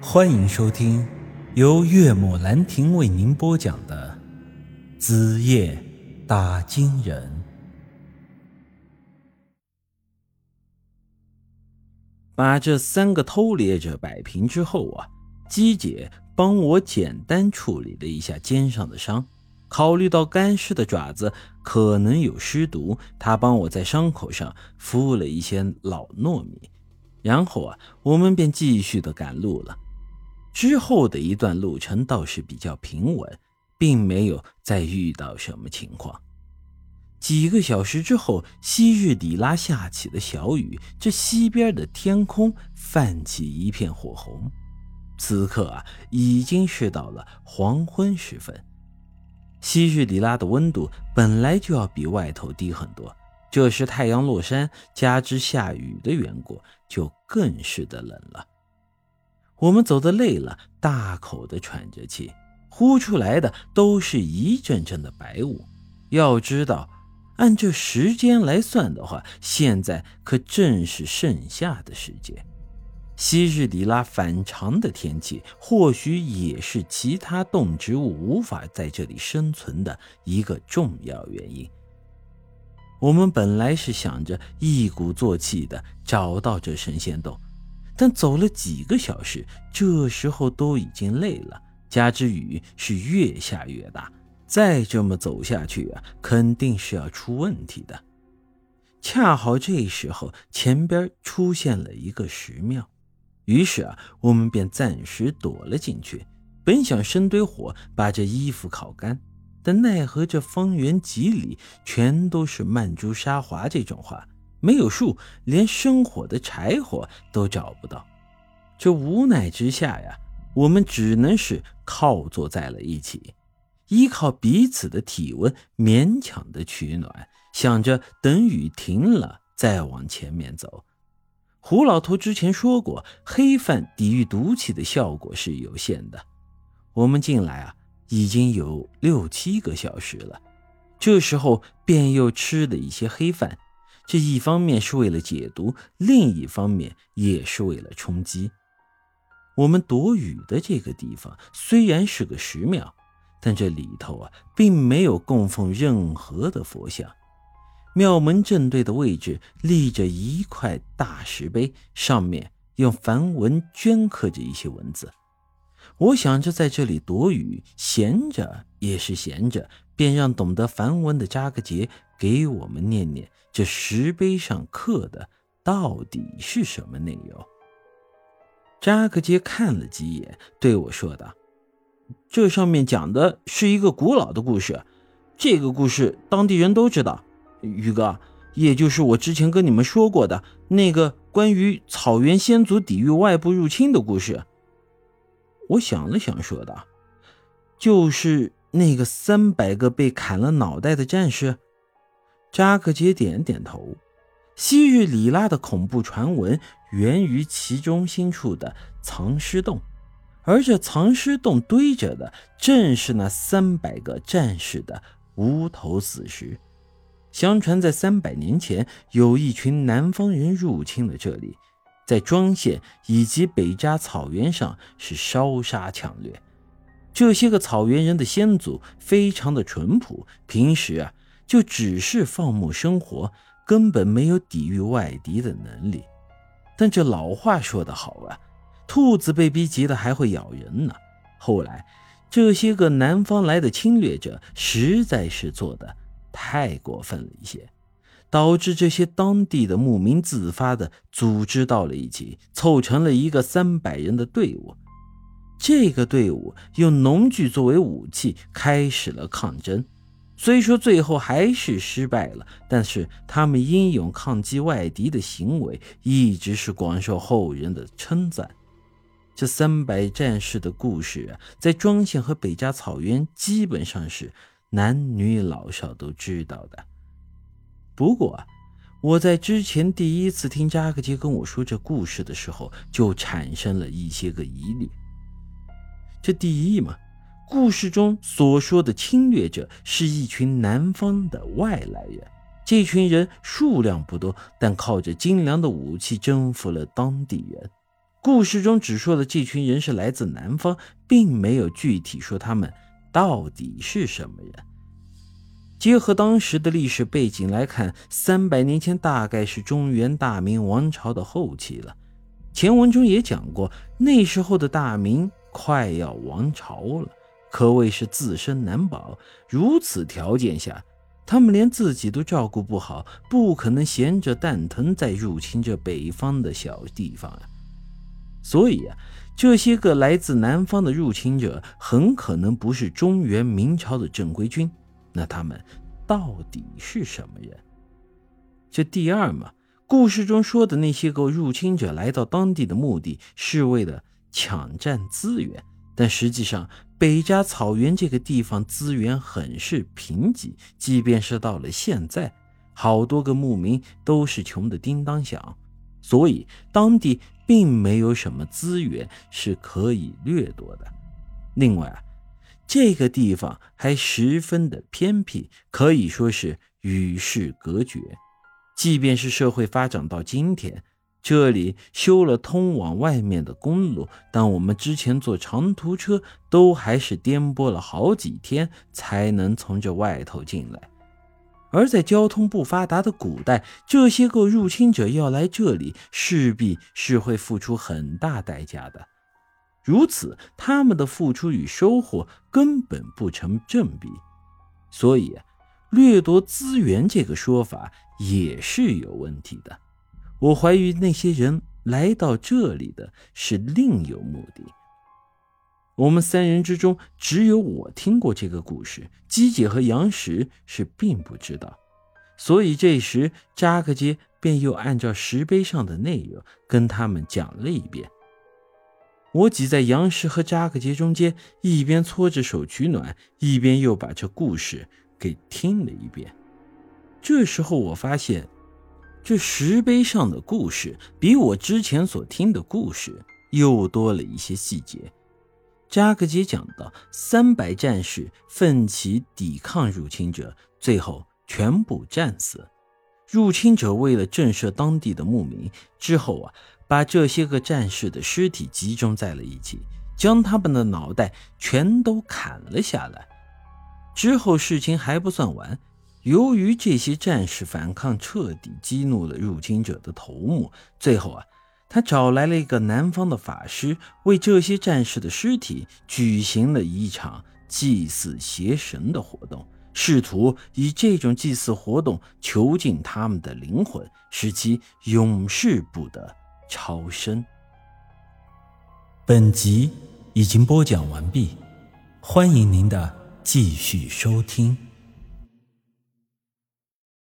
欢迎收听由岳母兰亭为您播讲的《子夜打金人》。把这三个偷猎者摆平之后啊，姬姐帮我简单处理了一下肩上的伤。考虑到干尸的爪子可能有尸毒，她帮我在伤口上敷了一些老糯米。然后啊，我们便继续的赶路了。之后的一段路程倒是比较平稳，并没有再遇到什么情况。几个小时之后，昔日里拉下起了小雨，这西边的天空泛起一片火红。此刻啊，已经是到了黄昏时分。昔日里拉的温度本来就要比外头低很多。这时太阳落山，加之下雨的缘故，就更是的冷了。我们走的累了，大口的喘着气，呼出来的都是一阵阵的白雾。要知道，按这时间来算的话，现在可正是盛夏的时节。昔日里拉反常的天气，或许也是其他动植物无法在这里生存的一个重要原因。我们本来是想着一鼓作气的找到这神仙洞，但走了几个小时，这时候都已经累了，加之雨是越下越大，再这么走下去啊，肯定是要出问题的。恰好这时候前边出现了一个石庙，于是啊，我们便暂时躲了进去，本想生堆火把这衣服烤干。但奈何这方圆几里全都是曼珠沙华这种花，没有树，连生火的柴火都找不到。这无奈之下呀，我们只能是靠坐在了一起，依靠彼此的体温勉强的取暖，想着等雨停了再往前面走。胡老头之前说过，黑饭抵御毒气的效果是有限的。我们进来啊。已经有六七个小时了，这时候便又吃了一些黑饭，这一方面是为了解毒，另一方面也是为了充饥。我们躲雨的这个地方虽然是个石庙，但这里头啊并没有供奉任何的佛像。庙门正对的位置立着一块大石碑，上面用梵文镌刻着一些文字。我想着在这里躲雨，闲着也是闲着，便让懂得梵文的扎克杰给我们念念这石碑上刻的到底是什么内容。扎克杰看了几眼，对我说道：“这上面讲的是一个古老的故事，这个故事当地人都知道。宇哥，也就是我之前跟你们说过的那个关于草原先祖抵御外部入侵的故事。”我想了想，说道：“就是那个三百个被砍了脑袋的战士。”扎克杰点点头。昔日里拉的恐怖传闻源于其中心处的藏尸洞，而这藏尸洞堆着的正是那三百个战士的无头死尸。相传，在三百年前，有一群南方人入侵了这里。在庄县以及北扎草原上是烧杀抢掠，这些个草原人的先祖非常的淳朴，平时啊就只是放牧生活，根本没有抵御外敌的能力。但这老话说得好啊，兔子被逼急了还会咬人呢。后来这些个南方来的侵略者实在是做的太过分了一些。导致这些当地的牧民自发的组织到了一起，凑成了一个三百人的队伍。这个队伍用农具作为武器，开始了抗争。虽说最后还是失败了，但是他们英勇抗击外敌的行为，一直是广受后人的称赞。这三百战士的故事啊，在庄县和北家草原，基本上是男女老少都知道的。不过啊，我在之前第一次听扎克杰跟我说这故事的时候，就产生了一些个疑虑。这第一嘛，故事中所说的侵略者是一群南方的外来人，这群人数量不多，但靠着精良的武器征服了当地人。故事中只说了这群人是来自南方，并没有具体说他们到底是什么人。结合当时的历史背景来看，三百年前大概是中原大明王朝的后期了。前文中也讲过，那时候的大明快要亡朝了，可谓是自身难保。如此条件下，他们连自己都照顾不好，不可能闲着蛋疼再入侵这北方的小地方啊。所以啊，这些个来自南方的入侵者很可能不是中原明朝的正规军。那他们到底是什么人？这第二嘛，故事中说的那些个入侵者来到当地的目的是为了抢占资源，但实际上北扎草原这个地方资源很是贫瘠，即便是到了现在，好多个牧民都是穷的叮当响。所以，当地并没有什么资源是可以掠夺的。另外啊，这个地方还十分的偏僻，可以说是与世隔绝。即便是社会发展到今天，这里修了通往外面的公路，但我们之前坐长途车都还是颠簸了好几天才能从这外头进来。而在交通不发达的古代，这些个入侵者要来这里，势必是会付出很大代价的。如此，他们的付出与收获根本不成正比。所以，掠夺资源这个说法也是有问题的。我怀疑那些人来到这里的是另有目的。我们三人之中，只有我听过这个故事，姬姐和杨石是并不知道。所以这时扎克杰便又按照石碑上的内容跟他们讲了一遍。我挤在杨石和扎克杰中间，一边搓着手取暖，一边又把这故事给听了一遍。这时候我发现，这石碑上的故事比我之前所听的故事又多了一些细节。扎克杰讲到，三百战士奋起抵抗入侵者，最后全部战死。入侵者为了震慑当地的牧民，之后啊，把这些个战士的尸体集中在了一起，将他们的脑袋全都砍了下来。之后事情还不算完，由于这些战士反抗彻底激怒了入侵者的头目，最后啊。他找来了一个南方的法师，为这些战士的尸体举行了一场祭祀邪神的活动，试图以这种祭祀活动囚禁他们的灵魂，使其永世不得超生。本集已经播讲完毕，欢迎您的继续收听。